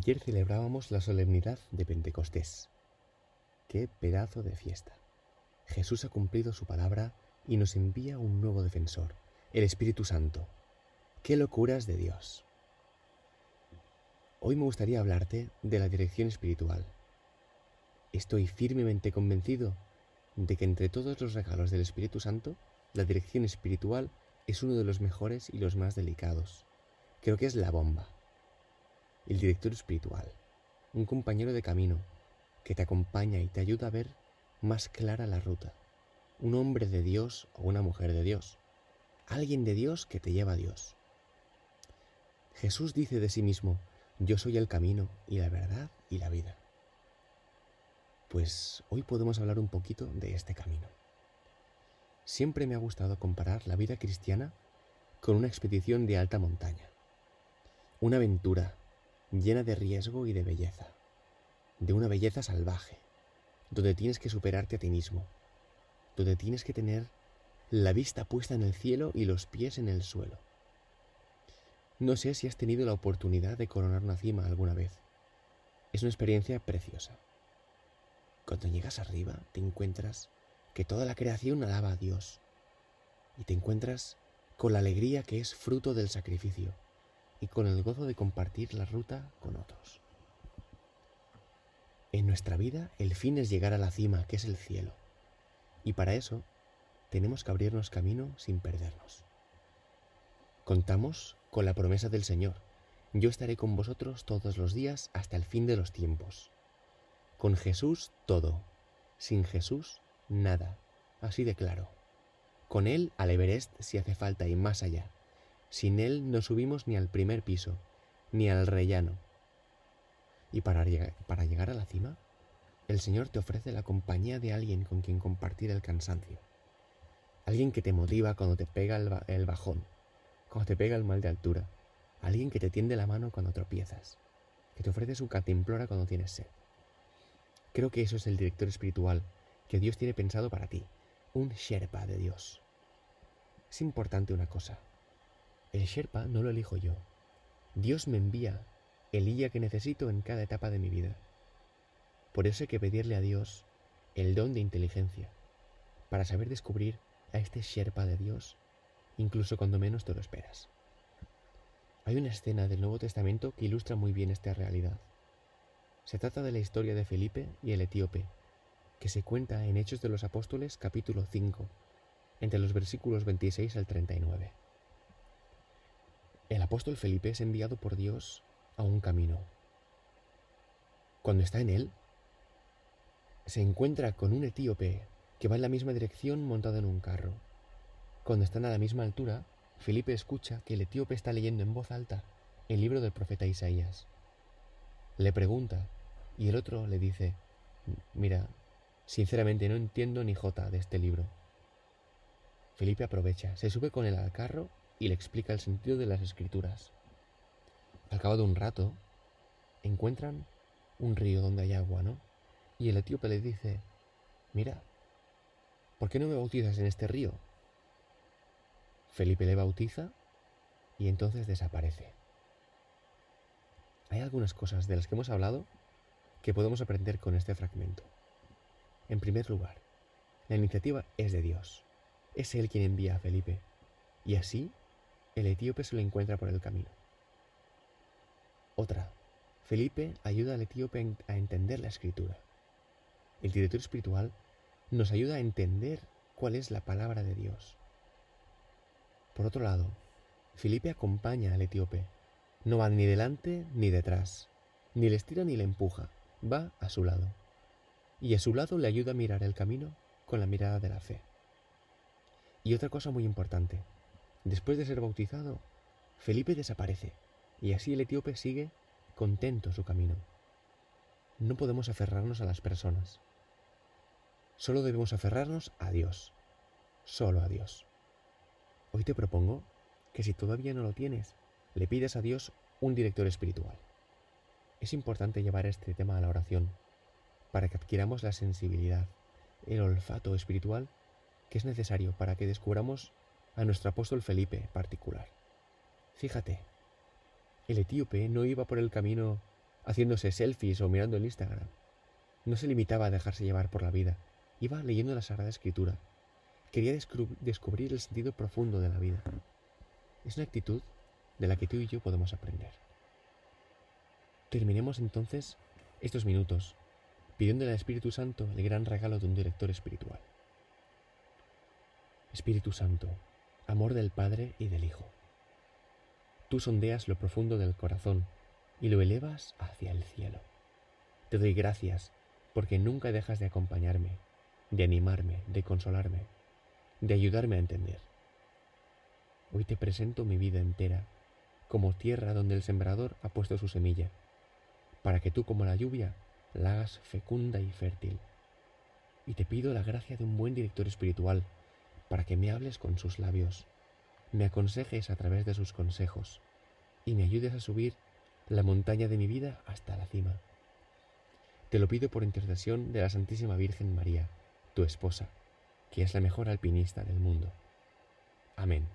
Ayer celebrábamos la solemnidad de Pentecostés. ¡Qué pedazo de fiesta! Jesús ha cumplido su palabra y nos envía un nuevo defensor, el Espíritu Santo. ¡Qué locuras de Dios! Hoy me gustaría hablarte de la dirección espiritual. Estoy firmemente convencido de que entre todos los regalos del Espíritu Santo, la dirección espiritual es uno de los mejores y los más delicados. Creo que es la bomba el director espiritual, un compañero de camino que te acompaña y te ayuda a ver más clara la ruta, un hombre de Dios o una mujer de Dios, alguien de Dios que te lleva a Dios. Jesús dice de sí mismo, yo soy el camino y la verdad y la vida. Pues hoy podemos hablar un poquito de este camino. Siempre me ha gustado comparar la vida cristiana con una expedición de alta montaña, una aventura llena de riesgo y de belleza, de una belleza salvaje, donde tienes que superarte a ti mismo, donde tienes que tener la vista puesta en el cielo y los pies en el suelo. No sé si has tenido la oportunidad de coronar una cima alguna vez. Es una experiencia preciosa. Cuando llegas arriba te encuentras que toda la creación alaba a Dios y te encuentras con la alegría que es fruto del sacrificio y con el gozo de compartir la ruta con otros. En nuestra vida el fin es llegar a la cima, que es el cielo, y para eso tenemos que abrirnos camino sin perdernos. Contamos con la promesa del Señor, yo estaré con vosotros todos los días hasta el fin de los tiempos. Con Jesús todo, sin Jesús nada, así de claro. Con Él al Everest si hace falta y más allá sin él no subimos ni al primer piso, ni al rellano. Y para, llegar a la cima, el Señor te ofrece la compañía de alguien con quien compartir el cansancio. Alguien que te motiva cuando te pega el, bajón, cuando te pega el mal de altura. Alguien que te tiende la mano cuando tropiezas, que te ofrece su catimplora cuando tienes sed. Creo que eso es el director espiritual que Dios tiene pensado para ti, un Sherpa de Dios. Es importante una cosa, el Sherpa no lo elijo yo. Dios me envía el guía que necesito en cada etapa de mi vida. Por eso hay que pedirle a Dios el don de inteligencia, para saber descubrir a este Sherpa de Dios, incluso cuando menos te lo esperas. Hay una escena del Nuevo Testamento que ilustra muy bien esta realidad. Se trata de la historia de Felipe y el etíope, que se cuenta en Hechos de los Apóstoles capítulo 5, entre los versículos 26 al 39. El apóstol Felipe es enviado por Dios a un camino. Cuando está en él, se encuentra con un etíope que va en la misma dirección montado en un carro. Cuando están a la misma altura, Felipe escucha que el etíope está leyendo en voz alta el libro del profeta Isaías. Le pregunta y el otro le dice, mira, sinceramente no entiendo ni jota de este libro. Felipe aprovecha, se sube con él al carro y le explica el sentido de las escrituras. Al cabo de un rato, encuentran un río donde hay agua, ¿no? Y el etíope le dice, mira, ¿por qué no me bautizas en este río? Felipe le bautiza y entonces desaparece. Hay algunas cosas de las que hemos hablado que podemos aprender con este fragmento. En primer lugar, la iniciativa es de Dios. Es Él quien envía a Felipe. Y así el etíope se lo encuentra por el camino. Otra. Felipe ayuda al etíope a entender la escritura. El director espiritual nos ayuda a entender cuál es la palabra de Dios. Por otro lado, Felipe acompaña al etíope. No va ni delante ni detrás, ni le estira ni le empuja, va a su lado. Y a su lado le ayuda a mirar el camino con la mirada de la fe. Y otra cosa muy importante, Después de ser bautizado, Felipe desaparece y así el etíope sigue contento su camino. No podemos aferrarnos a las personas. Solo debemos aferrarnos a Dios. Solo a Dios. Hoy te propongo que si todavía no lo tienes, le pidas a Dios un director espiritual. Es importante llevar este tema a la oración para que adquiramos la sensibilidad, el olfato espiritual que es necesario para que descubramos a nuestro apóstol Felipe particular. Fíjate, el etíope no iba por el camino haciéndose selfies o mirando el Instagram. No se limitaba a dejarse llevar por la vida, iba leyendo la Sagrada Escritura. Quería descubrir el sentido profundo de la vida. Es una actitud de la que tú y yo podemos aprender. Terminemos entonces estos minutos pidiéndole al Espíritu Santo el gran regalo de un director espiritual. Espíritu Santo, amor del Padre y del Hijo. Tú sondeas lo profundo del corazón y lo elevas hacia el cielo. Te doy gracias porque nunca dejas de acompañarme, de animarme, de consolarme, de ayudarme a entender. Hoy te presento mi vida entera como tierra donde el sembrador ha puesto su semilla, para que tú como la lluvia la hagas fecunda y fértil. Y te pido la gracia de un buen director espiritual para que me hables con sus labios, me aconsejes a través de sus consejos y me ayudes a subir la montaña de mi vida hasta la cima. Te lo pido por intercesión de la Santísima Virgen María, tu esposa, que es la mejor alpinista del mundo. Amén.